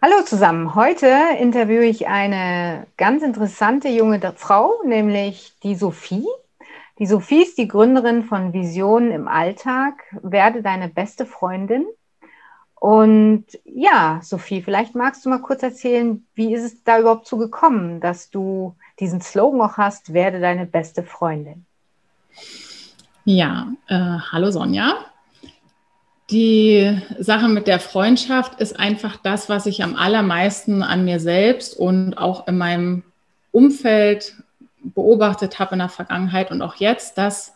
Hallo zusammen. Heute interviewe ich eine ganz interessante junge Frau, nämlich die Sophie. Die Sophie ist die Gründerin von Visionen im Alltag. Werde deine beste Freundin. Und ja, Sophie, vielleicht magst du mal kurz erzählen, wie ist es da überhaupt zu gekommen, dass du diesen Slogan auch hast, werde deine beste Freundin. Ja, äh, hallo Sonja. Die Sache mit der Freundschaft ist einfach das, was ich am allermeisten an mir selbst und auch in meinem Umfeld beobachtet habe in der Vergangenheit und auch jetzt, dass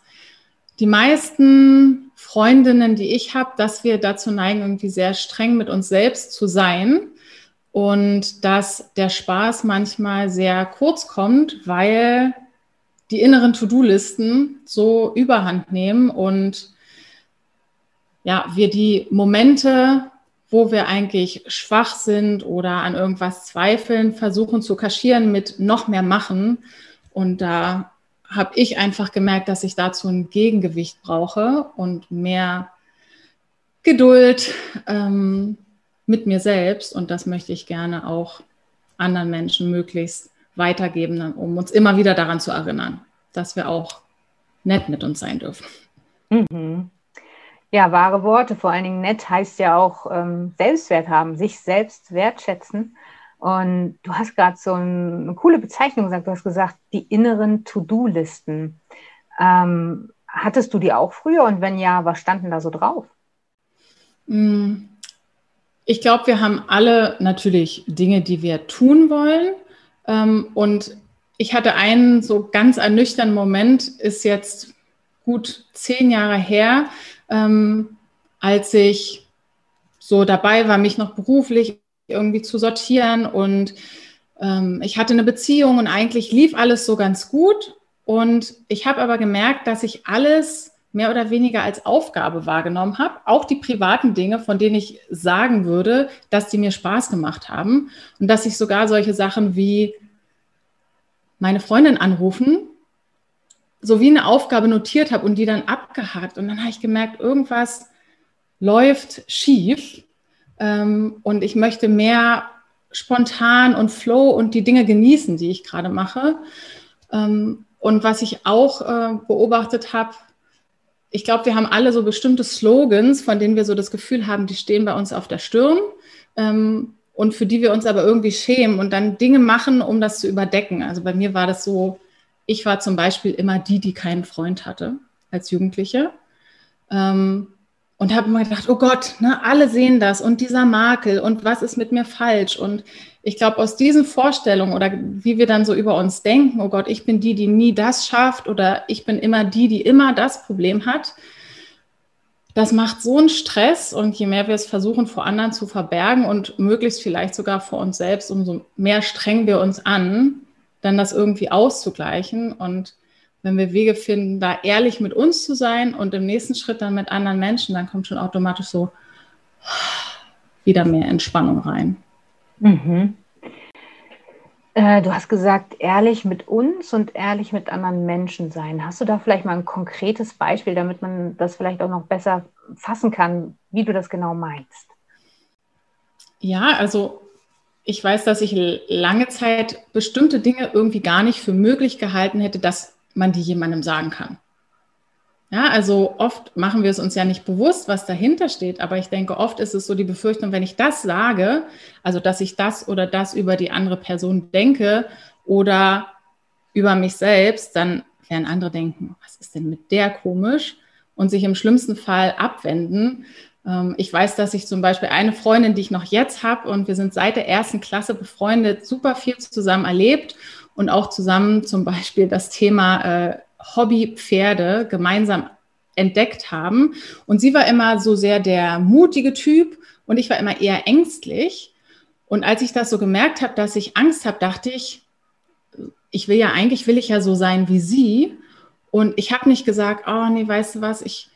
die meisten Freundinnen, die ich habe, dass wir dazu neigen, irgendwie sehr streng mit uns selbst zu sein und dass der Spaß manchmal sehr kurz kommt, weil die inneren To-Do-Listen so überhand nehmen und ja, wir die Momente, wo wir eigentlich schwach sind oder an irgendwas zweifeln, versuchen zu kaschieren mit noch mehr machen. Und da habe ich einfach gemerkt, dass ich dazu ein Gegengewicht brauche und mehr Geduld ähm, mit mir selbst. Und das möchte ich gerne auch anderen Menschen möglichst weitergeben, um uns immer wieder daran zu erinnern, dass wir auch nett mit uns sein dürfen. Mhm. Ja, wahre Worte. Vor allen Dingen nett heißt ja auch ähm, Selbstwert haben, sich selbst wertschätzen. Und du hast gerade so ein, eine coole Bezeichnung gesagt. Du hast gesagt, die inneren To-Do-Listen. Ähm, hattest du die auch früher? Und wenn ja, was standen da so drauf? Mm, ich glaube, wir haben alle natürlich Dinge, die wir tun wollen. Ähm, und ich hatte einen so ganz ernüchternden Moment, ist jetzt gut zehn Jahre her, ähm, als ich so dabei war, mich noch beruflich irgendwie zu sortieren. Und ähm, ich hatte eine Beziehung und eigentlich lief alles so ganz gut. Und ich habe aber gemerkt, dass ich alles mehr oder weniger als Aufgabe wahrgenommen habe. Auch die privaten Dinge, von denen ich sagen würde, dass die mir Spaß gemacht haben. Und dass ich sogar solche Sachen wie meine Freundin anrufen, so wie eine Aufgabe notiert habe und die dann abgehakt. Und dann habe ich gemerkt, irgendwas läuft schief. Ähm, und ich möchte mehr spontan und Flow und die Dinge genießen, die ich gerade mache. Ähm, und was ich auch äh, beobachtet habe, ich glaube, wir haben alle so bestimmte Slogans, von denen wir so das Gefühl haben, die stehen bei uns auf der Stirn ähm, und für die wir uns aber irgendwie schämen und dann Dinge machen, um das zu überdecken. Also bei mir war das so, ich war zum Beispiel immer die, die keinen Freund hatte als Jugendliche. Ähm, und habe immer gedacht, oh Gott, ne, alle sehen das und dieser Makel und was ist mit mir falsch? Und ich glaube, aus diesen Vorstellungen oder wie wir dann so über uns denken, oh Gott, ich bin die, die nie das schafft oder ich bin immer die, die immer das Problem hat, das macht so einen Stress und je mehr wir es versuchen, vor anderen zu verbergen und möglichst vielleicht sogar vor uns selbst, umso mehr strengen wir uns an, dann das irgendwie auszugleichen und wenn wir Wege finden, da ehrlich mit uns zu sein und im nächsten Schritt dann mit anderen Menschen, dann kommt schon automatisch so wieder mehr Entspannung rein. Mhm. Äh, du hast gesagt, ehrlich mit uns und ehrlich mit anderen Menschen sein. Hast du da vielleicht mal ein konkretes Beispiel, damit man das vielleicht auch noch besser fassen kann, wie du das genau meinst? Ja, also ich weiß, dass ich lange Zeit bestimmte Dinge irgendwie gar nicht für möglich gehalten hätte, dass man die jemandem sagen kann. Ja, also oft machen wir es uns ja nicht bewusst, was dahinter steht, aber ich denke, oft ist es so die Befürchtung, wenn ich das sage, also dass ich das oder das über die andere Person denke oder über mich selbst, dann werden andere denken, was ist denn mit der komisch und sich im schlimmsten Fall abwenden. Ähm, ich weiß, dass ich zum Beispiel eine Freundin, die ich noch jetzt habe und wir sind seit der ersten Klasse befreundet, super viel zusammen erlebt und auch zusammen zum Beispiel das Thema äh, Hobbypferde gemeinsam entdeckt haben. Und sie war immer so sehr der mutige Typ und ich war immer eher ängstlich. Und als ich das so gemerkt habe, dass ich Angst habe, dachte ich, ich will ja eigentlich, will ich ja so sein wie sie. Und ich habe nicht gesagt, oh nee, weißt du was, ich,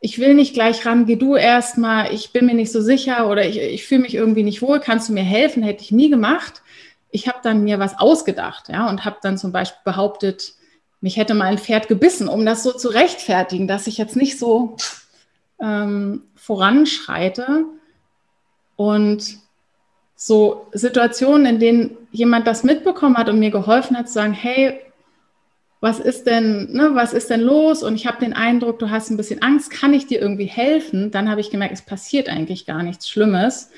ich will nicht gleich ran, geh du erst mal, ich bin mir nicht so sicher oder ich, ich fühle mich irgendwie nicht wohl, kannst du mir helfen? Hätte ich nie gemacht, ich habe dann mir was ausgedacht, ja, und habe dann zum Beispiel behauptet, mich hätte mal ein Pferd gebissen, um das so zu rechtfertigen, dass ich jetzt nicht so ähm, voranschreite. Und so Situationen, in denen jemand das mitbekommen hat und mir geholfen hat, zu sagen, hey, was ist denn, ne, was ist denn los? Und ich habe den Eindruck, du hast ein bisschen Angst, kann ich dir irgendwie helfen? Dann habe ich gemerkt, es passiert eigentlich gar nichts Schlimmes.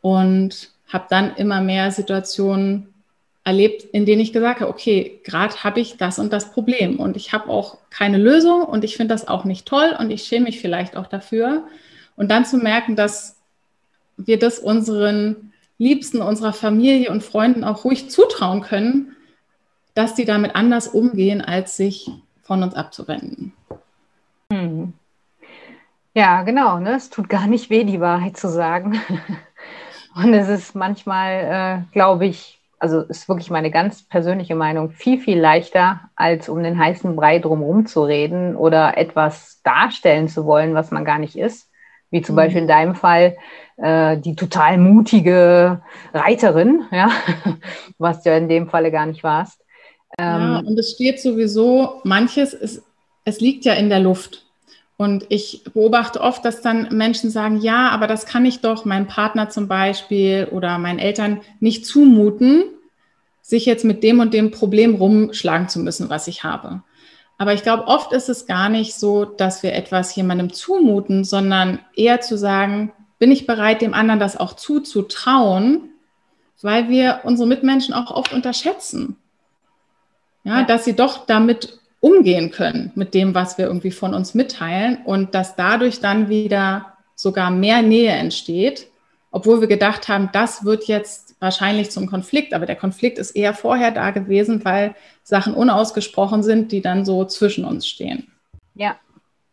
Und habe dann immer mehr Situationen erlebt, in denen ich gesagt habe, okay, gerade habe ich das und das Problem und ich habe auch keine Lösung und ich finde das auch nicht toll und ich schäme mich vielleicht auch dafür. Und dann zu merken, dass wir das unseren Liebsten, unserer Familie und Freunden auch ruhig zutrauen können, dass die damit anders umgehen, als sich von uns abzuwenden. Hm. Ja, genau. Ne? Es tut gar nicht weh, die Wahrheit zu sagen. Und es ist manchmal, äh, glaube ich, also ist wirklich meine ganz persönliche Meinung, viel, viel leichter, als um den heißen Brei drumherum zu reden oder etwas darstellen zu wollen, was man gar nicht ist. Wie zum mhm. Beispiel in deinem Fall äh, die total mutige Reiterin, ja, was du ja in dem Falle gar nicht warst. Ähm, ja, und es steht sowieso, manches, ist, es liegt ja in der Luft. Und ich beobachte oft, dass dann Menschen sagen, ja, aber das kann ich doch meinem Partner zum Beispiel oder meinen Eltern nicht zumuten, sich jetzt mit dem und dem Problem rumschlagen zu müssen, was ich habe. Aber ich glaube, oft ist es gar nicht so, dass wir etwas jemandem zumuten, sondern eher zu sagen, bin ich bereit, dem anderen das auch zuzutrauen, weil wir unsere Mitmenschen auch oft unterschätzen. Ja, ja. dass sie doch damit umgehen können mit dem, was wir irgendwie von uns mitteilen und dass dadurch dann wieder sogar mehr Nähe entsteht, obwohl wir gedacht haben, das wird jetzt wahrscheinlich zum Konflikt, aber der Konflikt ist eher vorher da gewesen, weil Sachen unausgesprochen sind, die dann so zwischen uns stehen. Ja,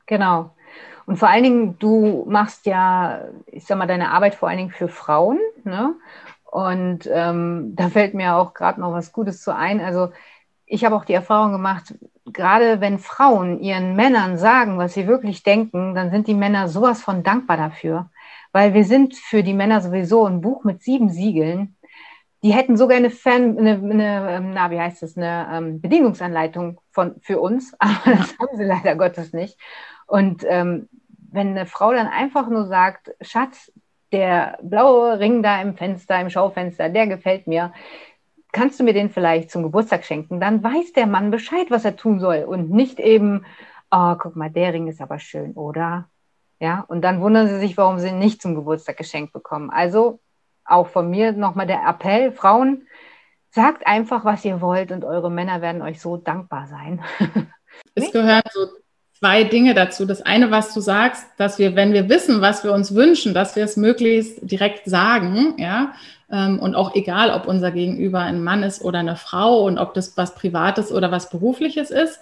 genau. Und vor allen Dingen, du machst ja, ich sag mal, deine Arbeit vor allen Dingen für Frauen. Ne? Und ähm, da fällt mir auch gerade noch was Gutes zu ein. Also ich habe auch die Erfahrung gemacht, gerade wenn Frauen ihren Männern sagen, was sie wirklich denken, dann sind die Männer sowas von dankbar dafür. Weil wir sind für die Männer sowieso ein Buch mit sieben Siegeln. Die hätten sogar eine, Fan, eine, eine ähm, na, wie heißt das, eine ähm, Bedienungsanleitung von, für uns, aber das haben sie leider Gottes nicht. Und ähm, wenn eine Frau dann einfach nur sagt, Schatz, der blaue Ring da im Fenster, im Schaufenster, der gefällt mir, kannst du mir den vielleicht zum Geburtstag schenken? Dann weiß der Mann Bescheid, was er tun soll und nicht eben, oh, guck mal, der Ring ist aber schön, oder? Ja, und dann wundern sie sich, warum sie ihn nicht zum Geburtstag geschenkt bekommen. Also auch von mir nochmal der Appell, Frauen, sagt einfach, was ihr wollt und eure Männer werden euch so dankbar sein. es gehören so zwei Dinge dazu. Das eine, was du sagst, dass wir, wenn wir wissen, was wir uns wünschen, dass wir es möglichst direkt sagen, ja, ähm, und auch egal, ob unser Gegenüber ein Mann ist oder eine Frau und ob das was Privates oder was Berufliches ist.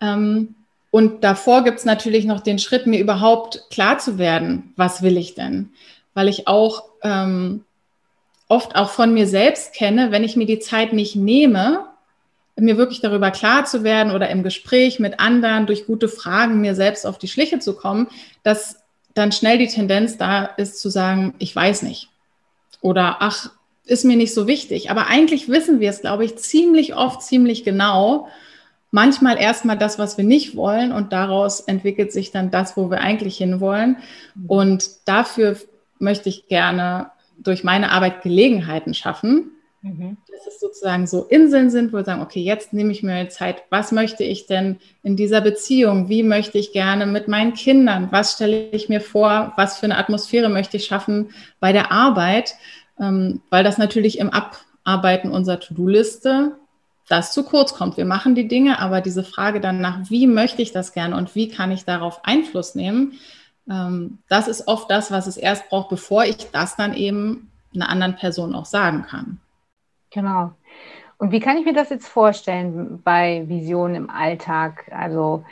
Ähm, und davor gibt es natürlich noch den Schritt, mir überhaupt klar zu werden, was will ich denn? Weil ich auch ähm, oft auch von mir selbst kenne, wenn ich mir die Zeit nicht nehme, mir wirklich darüber klar zu werden oder im Gespräch mit anderen durch gute Fragen mir selbst auf die Schliche zu kommen, dass dann schnell die Tendenz da ist zu sagen, ich weiß nicht. Oder ach, ist mir nicht so wichtig. Aber eigentlich wissen wir es, glaube ich, ziemlich oft, ziemlich genau. Manchmal erstmal das, was wir nicht wollen und daraus entwickelt sich dann das, wo wir eigentlich hinwollen. Und dafür möchte ich gerne durch meine Arbeit Gelegenheiten schaffen, Mhm. Dass es sozusagen so Inseln sind, wo wir sagen, okay, jetzt nehme ich mir Zeit, was möchte ich denn in dieser Beziehung? Wie möchte ich gerne mit meinen Kindern? Was stelle ich mir vor? Was für eine Atmosphäre möchte ich schaffen bei der Arbeit? Ähm, weil das natürlich im Abarbeiten unserer To-Do-Liste das zu kurz kommt. Wir machen die Dinge, aber diese Frage dann nach, wie möchte ich das gerne und wie kann ich darauf Einfluss nehmen, ähm, das ist oft das, was es erst braucht, bevor ich das dann eben einer anderen Person auch sagen kann. Genau. Und wie kann ich mir das jetzt vorstellen bei Visionen im Alltag? Also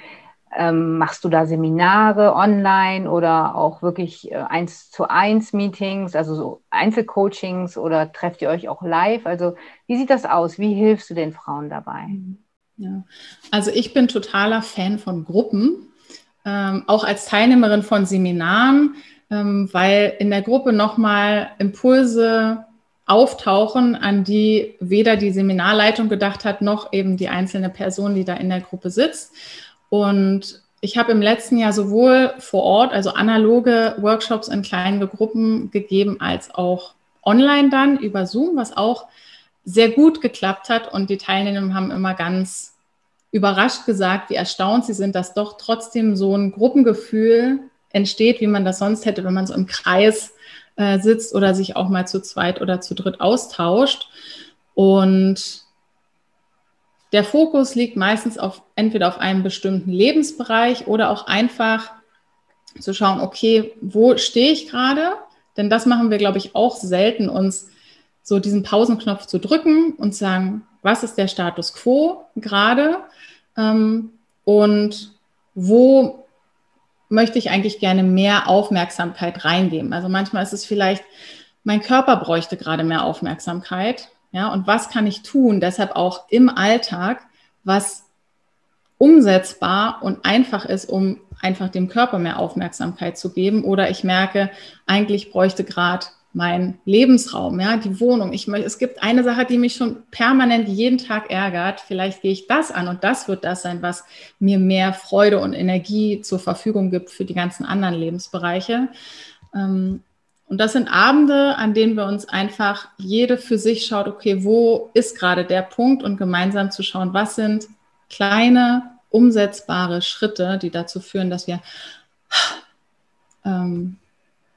ähm, machst du da Seminare online oder auch wirklich äh, eins zu eins Meetings, also so Einzelcoachings oder trefft ihr euch auch live? Also wie sieht das aus? Wie hilfst du den Frauen dabei? Ja, also ich bin totaler Fan von Gruppen, ähm, auch als Teilnehmerin von Seminaren, ähm, weil in der Gruppe nochmal Impulse auftauchen, an die weder die Seminarleitung gedacht hat, noch eben die einzelne Person, die da in der Gruppe sitzt. Und ich habe im letzten Jahr sowohl vor Ort, also analoge Workshops in kleinen Gruppen gegeben, als auch online dann über Zoom, was auch sehr gut geklappt hat. Und die Teilnehmer haben immer ganz überrascht gesagt, wie erstaunt sie sind, dass doch trotzdem so ein Gruppengefühl entsteht, wie man das sonst hätte, wenn man so im Kreis äh, sitzt oder sich auch mal zu zweit oder zu dritt austauscht. Und der Fokus liegt meistens auf entweder auf einem bestimmten Lebensbereich oder auch einfach zu schauen, okay, wo stehe ich gerade? Denn das machen wir, glaube ich, auch selten, uns so diesen Pausenknopf zu drücken und sagen, was ist der Status quo gerade ähm, und wo möchte ich eigentlich gerne mehr Aufmerksamkeit reingeben. Also manchmal ist es vielleicht, mein Körper bräuchte gerade mehr Aufmerksamkeit. Ja, und was kann ich tun? Deshalb auch im Alltag, was umsetzbar und einfach ist, um einfach dem Körper mehr Aufmerksamkeit zu geben. Oder ich merke, eigentlich bräuchte gerade mein Lebensraum, ja, die Wohnung. Ich es gibt eine Sache, die mich schon permanent jeden Tag ärgert. Vielleicht gehe ich das an und das wird das sein, was mir mehr Freude und Energie zur Verfügung gibt für die ganzen anderen Lebensbereiche. Ähm, und das sind Abende, an denen wir uns einfach jede für sich schaut, okay, wo ist gerade der Punkt und gemeinsam zu schauen, was sind kleine, umsetzbare Schritte, die dazu führen, dass wir ähm,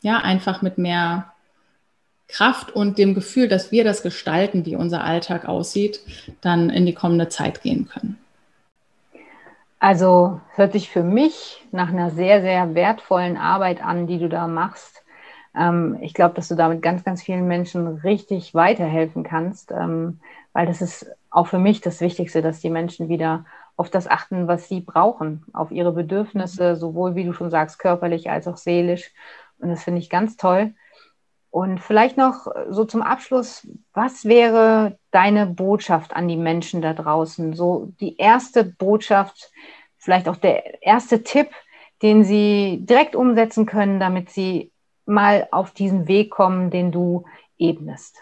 ja einfach mit mehr Kraft und dem Gefühl, dass wir das gestalten, wie unser Alltag aussieht, dann in die kommende Zeit gehen können. Also hört sich für mich nach einer sehr, sehr wertvollen Arbeit an, die du da machst. Ähm, ich glaube, dass du damit ganz, ganz vielen Menschen richtig weiterhelfen kannst, ähm, weil das ist auch für mich das Wichtigste, dass die Menschen wieder auf das achten, was sie brauchen, auf ihre Bedürfnisse, sowohl wie du schon sagst, körperlich als auch seelisch. Und das finde ich ganz toll. Und vielleicht noch so zum Abschluss, was wäre deine Botschaft an die Menschen da draußen? So die erste Botschaft, vielleicht auch der erste Tipp, den sie direkt umsetzen können, damit sie mal auf diesen Weg kommen, den du ebnest.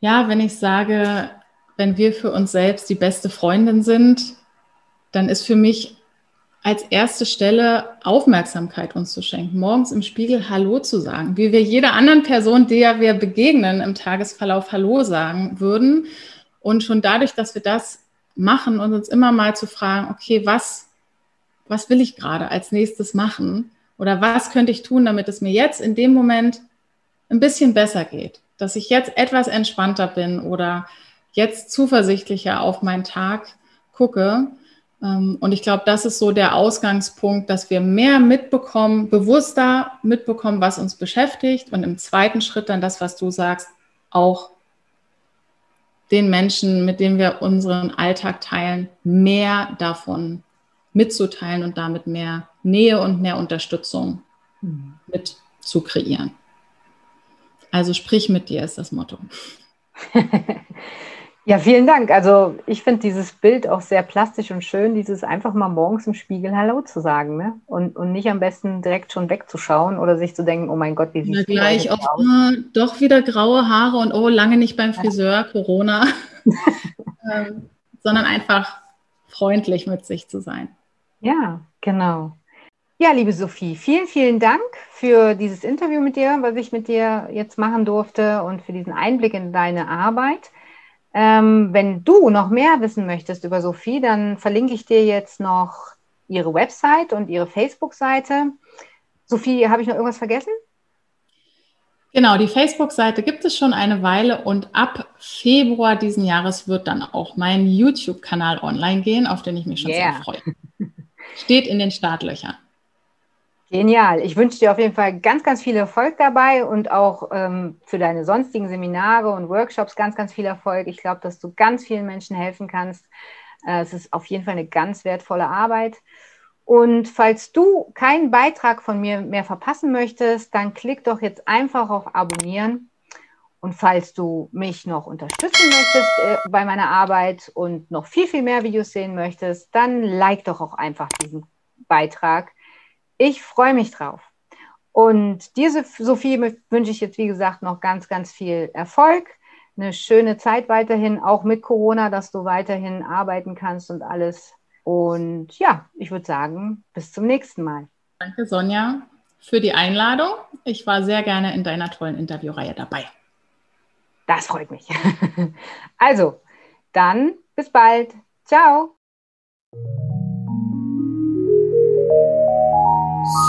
Ja, wenn ich sage, wenn wir für uns selbst die beste Freundin sind, dann ist für mich als erste Stelle Aufmerksamkeit uns zu schenken, morgens im Spiegel Hallo zu sagen, wie wir jeder anderen Person, der wir begegnen, im Tagesverlauf Hallo sagen würden. Und schon dadurch, dass wir das machen und uns immer mal zu fragen, okay, was, was will ich gerade als nächstes machen? Oder was könnte ich tun, damit es mir jetzt in dem Moment ein bisschen besser geht? Dass ich jetzt etwas entspannter bin oder jetzt zuversichtlicher auf meinen Tag gucke und ich glaube, das ist so der Ausgangspunkt, dass wir mehr mitbekommen, bewusster mitbekommen, was uns beschäftigt und im zweiten Schritt dann das, was du sagst, auch den Menschen, mit denen wir unseren Alltag teilen, mehr davon mitzuteilen und damit mehr Nähe und mehr Unterstützung mhm. mit zu kreieren. Also sprich mit dir ist das Motto. Ja, vielen Dank. Also ich finde dieses Bild auch sehr plastisch und schön, dieses einfach mal morgens im Spiegel Hallo zu sagen, ne? Und, und nicht am besten direkt schon wegzuschauen oder sich zu denken, oh mein Gott, wie sieht es gleich auch aus? doch wieder graue Haare und oh, lange nicht beim Friseur, ja. Corona. ähm, sondern einfach freundlich mit sich zu sein. Ja, genau. Ja, liebe Sophie, vielen, vielen Dank für dieses Interview mit dir, was ich mit dir jetzt machen durfte und für diesen Einblick in deine Arbeit. Ähm, wenn du noch mehr wissen möchtest über Sophie, dann verlinke ich dir jetzt noch ihre Website und ihre Facebook-Seite. Sophie, habe ich noch irgendwas vergessen? Genau, die Facebook-Seite gibt es schon eine Weile und ab Februar diesen Jahres wird dann auch mein YouTube-Kanal online gehen, auf den ich mich schon yeah. sehr freue. Steht in den Startlöchern. Genial. Ich wünsche dir auf jeden Fall ganz, ganz viel Erfolg dabei und auch ähm, für deine sonstigen Seminare und Workshops ganz, ganz viel Erfolg. Ich glaube, dass du ganz vielen Menschen helfen kannst. Äh, es ist auf jeden Fall eine ganz wertvolle Arbeit. Und falls du keinen Beitrag von mir mehr verpassen möchtest, dann klick doch jetzt einfach auf Abonnieren. Und falls du mich noch unterstützen möchtest äh, bei meiner Arbeit und noch viel, viel mehr Videos sehen möchtest, dann like doch auch einfach diesen Beitrag ich freue mich drauf. Und diese Sophie wünsche ich jetzt, wie gesagt, noch ganz, ganz viel Erfolg. Eine schöne Zeit weiterhin, auch mit Corona, dass du weiterhin arbeiten kannst und alles. Und ja, ich würde sagen, bis zum nächsten Mal. Danke, Sonja, für die Einladung. Ich war sehr gerne in deiner tollen Interviewreihe dabei. Das freut mich. Also, dann bis bald. Ciao.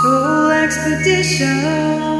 school expedition.